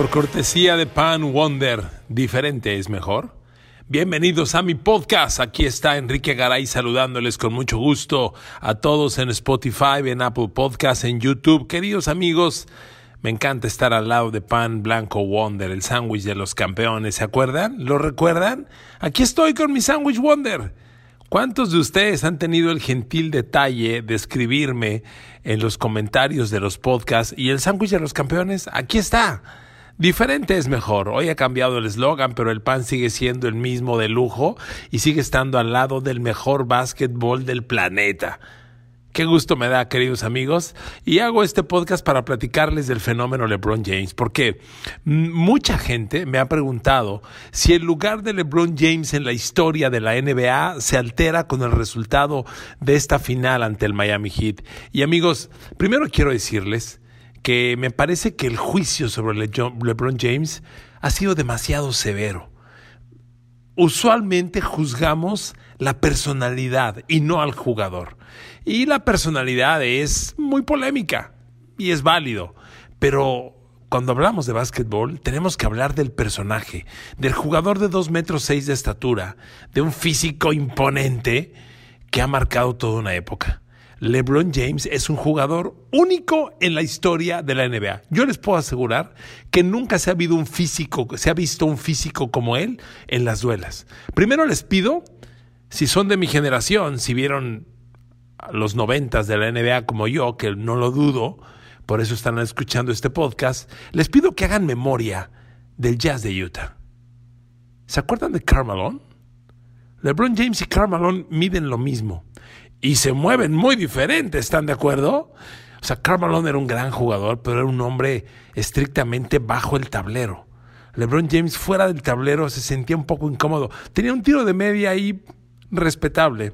Por cortesía de Pan Wonder, diferente es mejor. Bienvenidos a mi podcast. Aquí está Enrique Garay saludándoles con mucho gusto a todos en Spotify, en Apple Podcasts, en YouTube. Queridos amigos, me encanta estar al lado de Pan Blanco Wonder, el sándwich de los campeones. ¿Se acuerdan? ¿Lo recuerdan? Aquí estoy con mi sándwich Wonder. ¿Cuántos de ustedes han tenido el gentil detalle de escribirme en los comentarios de los podcasts y el sándwich de los campeones? Aquí está. Diferente es mejor. Hoy ha cambiado el eslogan, pero el pan sigue siendo el mismo de lujo y sigue estando al lado del mejor básquetbol del planeta. Qué gusto me da, queridos amigos, y hago este podcast para platicarles del fenómeno LeBron James, porque mucha gente me ha preguntado si el lugar de LeBron James en la historia de la NBA se altera con el resultado de esta final ante el Miami Heat. Y amigos, primero quiero decirles que me parece que el juicio sobre LeBron James ha sido demasiado severo. Usualmente juzgamos la personalidad y no al jugador. Y la personalidad es muy polémica y es válido, pero cuando hablamos de básquetbol tenemos que hablar del personaje, del jugador de 2 metros 6 de estatura, de un físico imponente que ha marcado toda una época. LeBron James es un jugador único en la historia de la NBA. Yo les puedo asegurar que nunca se ha, habido un físico, se ha visto un físico como él en las duelas. Primero les pido, si son de mi generación, si vieron los noventas de la NBA como yo, que no lo dudo, por eso están escuchando este podcast, les pido que hagan memoria del Jazz de Utah. ¿Se acuerdan de Carmelo? LeBron James y Carmelo miden lo mismo y se mueven muy diferente, ¿están de acuerdo? O sea, Carmelo era un gran jugador, pero era un hombre estrictamente bajo el tablero. LeBron James fuera del tablero se sentía un poco incómodo. Tenía un tiro de media ahí respetable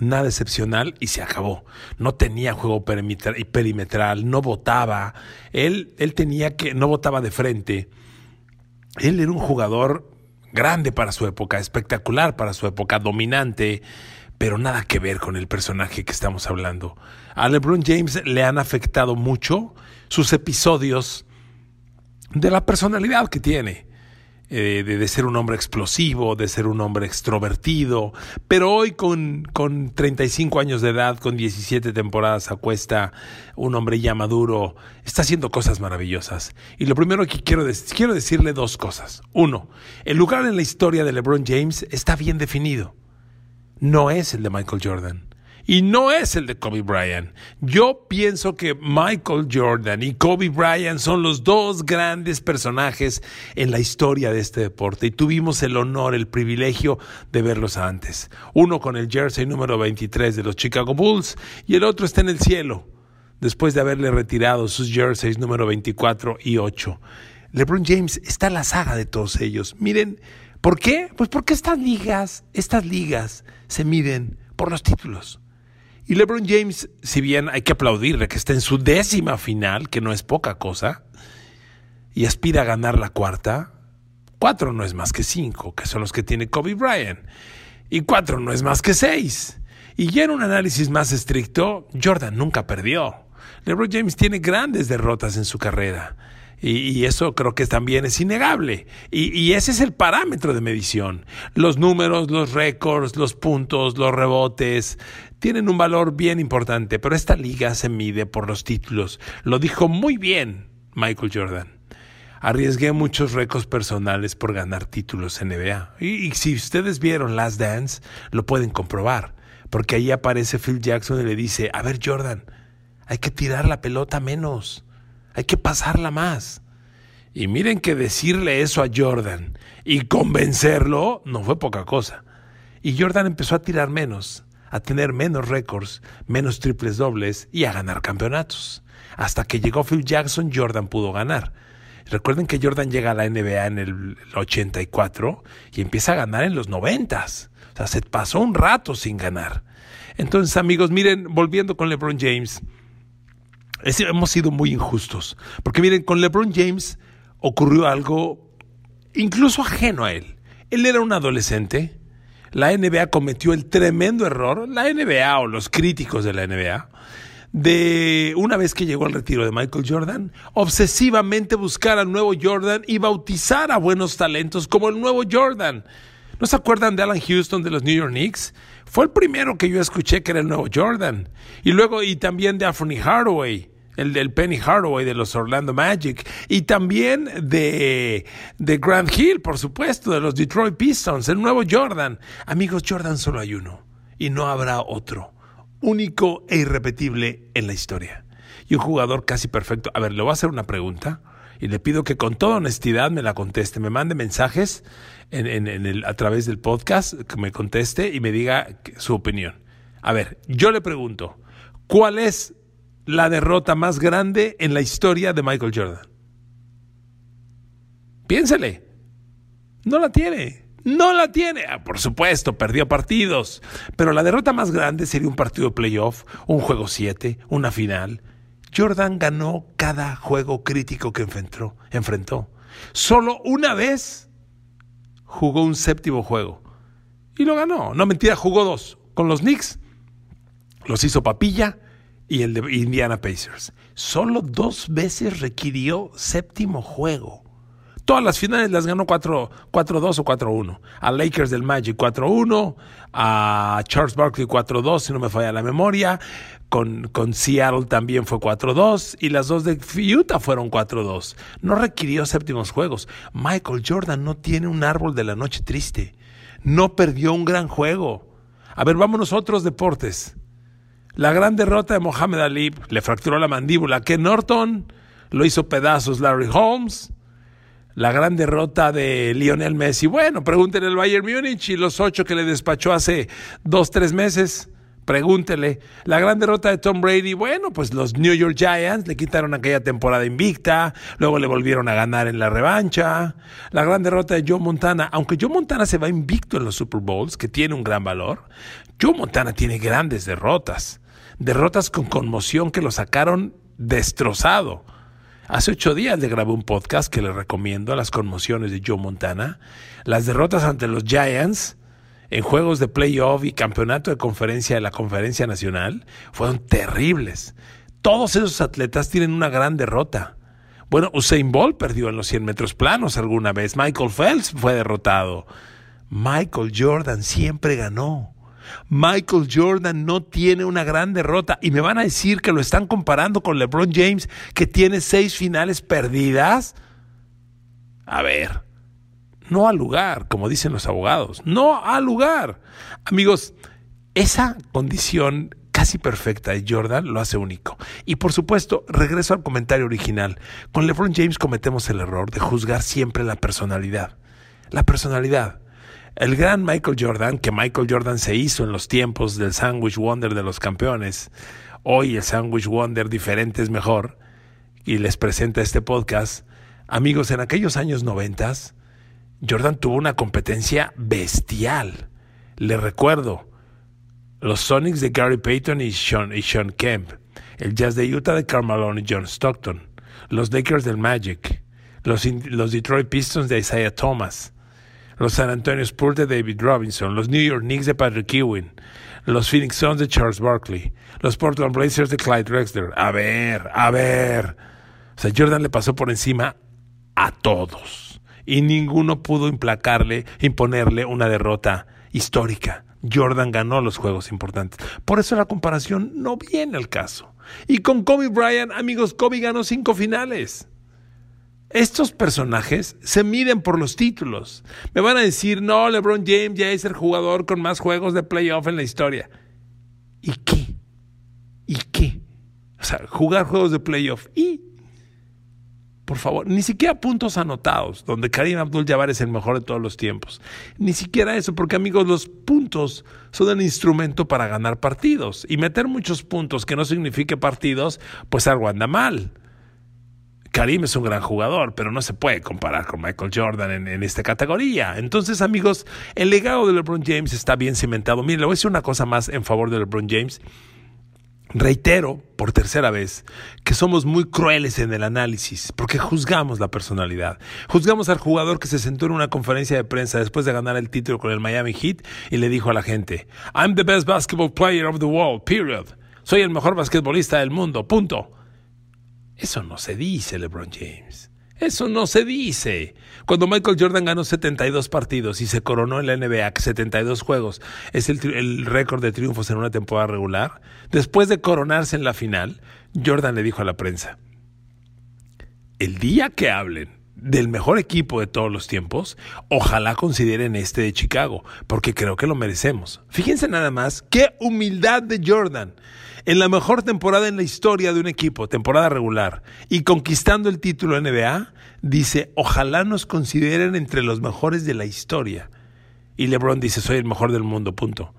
nada excepcional y se acabó. No tenía juego perimetral, no votaba. Él, él tenía que, no votaba de frente. Él era un jugador grande para su época, espectacular para su época, dominante, pero nada que ver con el personaje que estamos hablando. A LeBron James le han afectado mucho sus episodios de la personalidad que tiene. Eh, de, ser un hombre explosivo, de ser un hombre extrovertido, pero hoy con, con 35 años de edad, con 17 temporadas a cuesta, un hombre ya maduro, está haciendo cosas maravillosas. Y lo primero que quiero, quiero decirle dos cosas. Uno, el lugar en la historia de LeBron James está bien definido. No es el de Michael Jordan y no es el de Kobe Bryant. Yo pienso que Michael Jordan y Kobe Bryant son los dos grandes personajes en la historia de este deporte y tuvimos el honor, el privilegio de verlos antes. Uno con el jersey número 23 de los Chicago Bulls y el otro está en el cielo después de haberle retirado sus jerseys número 24 y 8. LeBron James está en la saga de todos ellos. Miren, ¿por qué? Pues porque estas ligas, estas ligas se miden por los títulos. Y LeBron James, si bien hay que aplaudirle que está en su décima final, que no es poca cosa, y aspira a ganar la cuarta, cuatro no es más que cinco, que son los que tiene Kobe Bryant, y cuatro no es más que seis. Y ya en un análisis más estricto, Jordan nunca perdió. LeBron James tiene grandes derrotas en su carrera. Y, eso creo que también es innegable. Y, y, ese es el parámetro de medición. Los números, los récords, los puntos, los rebotes, tienen un valor bien importante, pero esta liga se mide por los títulos. Lo dijo muy bien Michael Jordan. Arriesgué muchos récords personales por ganar títulos NBA. Y, y si ustedes vieron Last Dance, lo pueden comprobar. Porque ahí aparece Phil Jackson y le dice, a ver Jordan, hay que tirar la pelota menos, hay que pasarla más. Y miren que decirle eso a Jordan y convencerlo no fue poca cosa. Y Jordan empezó a tirar menos a tener menos récords, menos triples dobles y a ganar campeonatos. Hasta que llegó Phil Jackson, Jordan pudo ganar. Recuerden que Jordan llega a la NBA en el 84 y empieza a ganar en los 90. O sea, se pasó un rato sin ganar. Entonces, amigos, miren, volviendo con LeBron James, hemos sido muy injustos. Porque miren, con LeBron James ocurrió algo incluso ajeno a él. Él era un adolescente la NBA cometió el tremendo error, la NBA o los críticos de la NBA, de una vez que llegó el retiro de Michael Jordan, obsesivamente buscar al nuevo Jordan y bautizar a buenos talentos como el nuevo Jordan. ¿No se acuerdan de Alan Houston de los New York Knicks? Fue el primero que yo escuché que era el nuevo Jordan. Y luego, y también de Anthony Hardaway, el del Penny Hardaway de los Orlando Magic. Y también de, de Grant Hill, por supuesto, de los Detroit Pistons, el nuevo Jordan. Amigos, Jordan solo hay uno. Y no habrá otro único e irrepetible en la historia. Y un jugador casi perfecto. A ver, le voy a hacer una pregunta y le pido que con toda honestidad me la conteste. Me mande mensajes a través del podcast, que me conteste y me diga su opinión. A ver, yo le pregunto, ¿cuál es la derrota más grande en la historia de Michael Jordan? Piénsele. No la tiene. No la tiene. Ah, por supuesto, perdió partidos. Pero la derrota más grande sería un partido de playoff, un juego 7, una final. Jordan ganó cada juego crítico que enfrentó. enfrentó. Solo una vez jugó un séptimo juego. Y lo ganó. No mentira, jugó dos. Con los Knicks. Los hizo Papilla y el de Indiana Pacers. Solo dos veces requirió séptimo juego. Todas las finales las ganó 4-2 o 4-1. A Lakers del Magic 4-1, a Charles Barkley 4-2, si no me falla la memoria. Con, con Seattle también fue 4-2 y las dos de Utah fueron 4-2. No requirió séptimos juegos. Michael Jordan no tiene un árbol de la noche triste. No perdió un gran juego. A ver, vámonos a otros deportes. La gran derrota de Mohamed Ali le fracturó la mandíbula. Ken Norton lo hizo pedazos Larry Holmes la gran derrota de Lionel Messi. Bueno, pregúntele al Bayern Múnich y los ocho que le despachó hace dos, tres meses. Pregúntele. La gran derrota de Tom Brady, bueno, pues los New York Giants le quitaron aquella temporada invicta, luego le volvieron a ganar en la revancha. La gran derrota de Joe Montana, aunque Joe Montana se va invicto en los Super Bowls, que tiene un gran valor, Joe Montana tiene grandes derrotas. Derrotas con conmoción que lo sacaron destrozado. Hace ocho días le grabé un podcast que le recomiendo a las conmociones de Joe Montana. Las derrotas ante los Giants en juegos de playoff y campeonato de conferencia de la Conferencia Nacional fueron terribles. Todos esos atletas tienen una gran derrota. Bueno, Usain Bolt perdió en los 100 metros planos alguna vez. Michael Phelps fue derrotado. Michael Jordan siempre ganó. Michael Jordan no tiene una gran derrota y me van a decir que lo están comparando con LeBron James que tiene seis finales perdidas. A ver, no al lugar, como dicen los abogados, no al lugar. Amigos, esa condición casi perfecta de Jordan lo hace único. Y por supuesto, regreso al comentario original. Con LeBron James cometemos el error de juzgar siempre la personalidad. La personalidad. El gran Michael Jordan, que Michael Jordan se hizo en los tiempos del Sandwich Wonder de los campeones, hoy el Sandwich Wonder diferente es mejor, y les presenta este podcast. Amigos, en aquellos años noventas, Jordan tuvo una competencia bestial. Le recuerdo, los Sonics de Gary Payton y Sean, Kemp, el Jazz de Utah de Karl Malone y John Stockton, los Lakers del Magic, los Detroit Pistons de Isaiah Thomas, los San Antonio Spurs de David Robinson, los New York Knicks de Patrick Ewing, los Phoenix Suns de Charles Barkley, los Portland Blazers de Clyde Drexler. A ver, a ver. O sea, Jordan le pasó por encima a todos y ninguno pudo implacarle, imponerle una derrota histórica. Jordan ganó los juegos importantes. Por eso la comparación no viene al caso. Y con Kobe Bryant, amigos, Kobe ganó cinco finales. Estos personajes se miden por los títulos. Me van a decir, no, LeBron James ya es el jugador con más juegos de playoff en la historia. ¿Y qué? ¿Y qué? O sea, jugar juegos de playoff. ¿Y? Por favor, ni siquiera puntos anotados, donde Karim Abdul-Jabbar es el mejor de todos los tiempos. Ni siquiera eso, porque amigos, los puntos son el instrumento para ganar partidos. Y meter muchos puntos que no signifique partidos, pues algo anda mal. Karim es un gran jugador, pero no se puede comparar con Michael Jordan en, esta categoría. Entonces, amigos, el legado de LeBron James está bien cimentado. Miren, le voy a decir una cosa más en favor de LeBron James. Reitero por tercera vez que somos muy crueles en el análisis porque juzgamos la personalidad. Juzgamos al jugador que se sentó en una conferencia de prensa después de ganar el título con el Miami Heat y le dijo a la gente, I'm the best basketball player of the world, period. Soy el mejor basquetbolista del mundo, punto. Eso no se dice, LeBron James. Eso no se dice. Cuando Michael Jordan ganó 72 partidos y se coronó en la NBA, 72 juegos es el, el récord de triunfos en una temporada regular, después de coronarse en la final, Jordan le dijo a la prensa, el día que hablen del mejor equipo de todos los tiempos, ojalá consideren este de Chicago, porque creo que lo merecemos. Fíjense nada más, qué humildad de Jordan en la mejor temporada en la historia de un equipo, temporada regular, y conquistando el título NBA, dice, ojalá nos consideren entre los mejores de la historia. Y LeBron dice, soy el mejor del mundo, punto.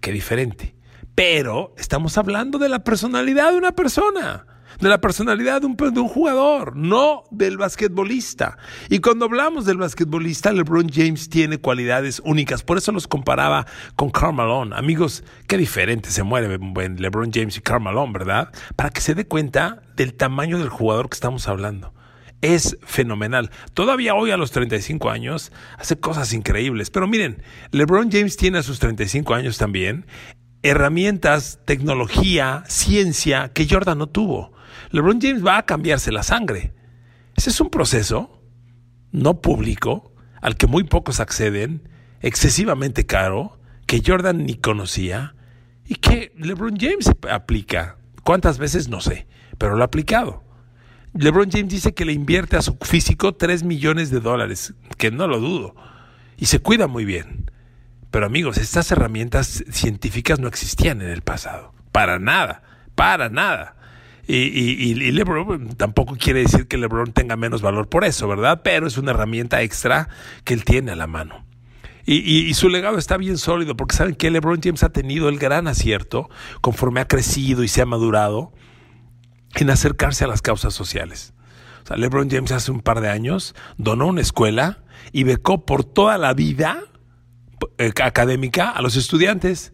Qué diferente. Pero estamos hablando de la personalidad de una persona de la personalidad de un, de un, jugador, no del basquetbolista. Y cuando hablamos del basquetbolista, LeBron James tiene cualidades únicas. Por eso los comparaba con Karl Malone. Amigos, qué diferente se muere LeBron James y Karl Malone, ¿verdad? Para que se dé cuenta del tamaño del jugador que estamos hablando es fenomenal. Todavía hoy a los 35 años hace cosas increíbles. Pero miren, LeBron James tiene a sus 35 años también herramientas, tecnología, ciencia que Jordan no tuvo. LeBron James va a cambiarse la sangre. Ese es un proceso no público, al que muy pocos acceden, excesivamente caro, que Jordan ni conocía y que LeBron James aplica. ¿Cuántas veces? No sé, pero lo ha aplicado. LeBron James dice que le invierte a su físico 3 millones de dólares, que no lo dudo, y se cuida muy bien. Pero amigos, estas herramientas científicas no existían en el pasado, para nada, para nada. Y, LeBron tampoco quiere decir que LeBron tenga menos valor por eso, ¿verdad? Pero es una herramienta extra que él tiene a la mano. Y, su legado está bien sólido, porque saben que LeBron James ha tenido el gran acierto, conforme ha crecido y se ha madurado, en acercarse a las causas sociales. O sea, LeBron James hace un par de años donó una escuela y becó por toda la vida eh, académica a los estudiantes.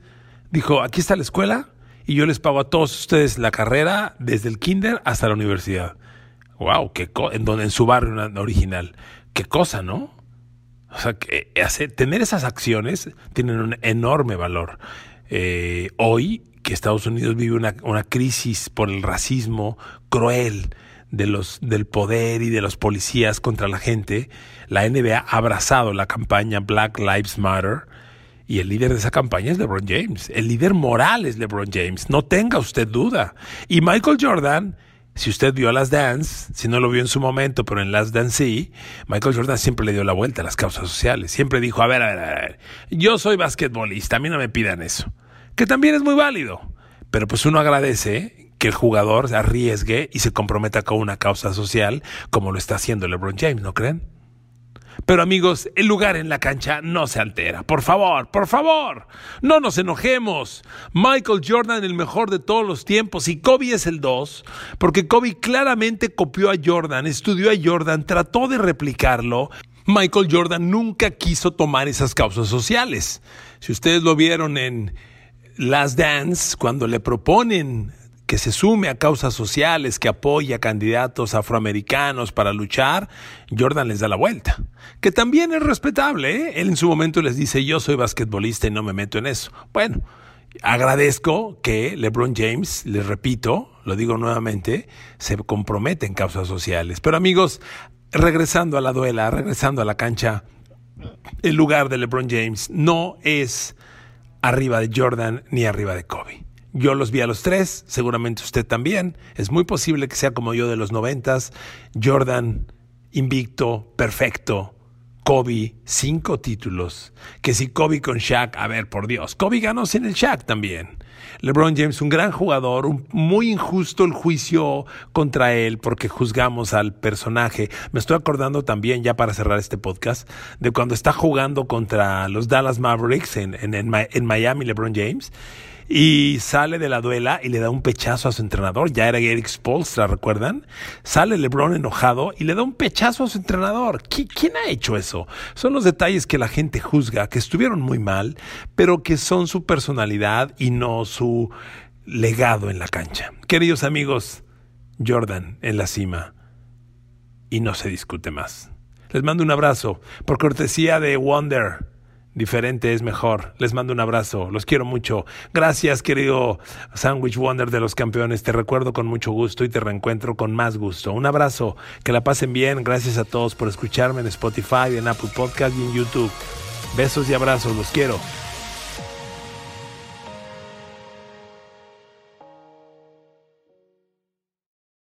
Dijo, aquí está la escuela, y yo les pago a todos ustedes la carrera desde el kinder hasta la universidad. Wow, qué en donde en su barrio original. Qué cosa, ¿no? O sea, que hace, tener esas acciones tienen un enorme valor. Eh, hoy que Estados Unidos vive una, una, crisis por el racismo cruel de los, del poder y de los policías contra la gente, la NBA ha abrazado la campaña Black Lives Matter y el líder de esa campaña es LeBron James. El líder moral es LeBron James. No tenga usted duda. Y Michael Jordan, si usted vio Last Dance, si no lo vio en su momento, pero en Last Dance sí, Michael Jordan siempre le dio la vuelta a las causas sociales. Siempre dijo, a ver, a ver, a ver, yo soy basquetbolista, a mí no me pidan eso. Que también es muy válido. Pero pues uno agradece que el jugador se arriesgue y se comprometa con una causa social como lo está haciendo LeBron James, ¿no creen? Pero amigos, el lugar en la cancha no se altera. Por favor, por favor, no nos enojemos. Michael Jordan el mejor de todos los tiempos y Kobe es el 2, porque Kobe claramente copió a Jordan, estudió a Jordan, trató de replicarlo. Michael Jordan nunca quiso tomar esas causas sociales. Si ustedes lo vieron en Last Dance, cuando le proponen que se sume a causas sociales, que apoya a candidatos afroamericanos para luchar, Jordan les da la vuelta. Que también es respetable, ¿eh? Él en su momento les dice, yo soy basquetbolista y no me meto en eso. Bueno, agradezco que LeBron James, les repito, lo digo nuevamente, se compromete en causas sociales. Pero amigos, regresando a la duela, regresando a la cancha, el lugar de LeBron James no es arriba de Jordan ni arriba de Kobe. Yo los vi a los tres, seguramente usted también. Es muy posible que sea como yo de los noventas. Jordan, invicto, perfecto. Kobe, cinco títulos. Que si Kobe con Shaq, a ver, por Dios, Kobe ganó sin el Shaq también. LeBron James, un gran jugador, muy injusto el juicio contra él porque juzgamos al personaje. Me estoy acordando también, ya para cerrar este podcast, de cuando está jugando contra los Dallas Mavericks en, en, en Miami, LeBron James y sale de la duela y le da un pechazo a su entrenador. Ya era Eric Spolstra, ¿recuerdan? Sale LeBron enojado y le da un pechazo a su entrenador. ¿Quién ha hecho eso? Son los detalles que la gente juzga, que estuvieron muy mal, pero que son su personalidad y no su legado en la cancha. Queridos amigos, Jordan en la cima. Y no se discute más. Les mando un abrazo por cortesía de Wonder diferente es mejor. Les mando un abrazo, los quiero mucho. Gracias, querido Sandwich Wonder de los campeones. Te recuerdo con mucho gusto y te reencuentro con más gusto. Un abrazo, que la pasen bien. Gracias a todos por escucharme en Spotify, en Apple Podcast y en YouTube. Besos y abrazos, los quiero.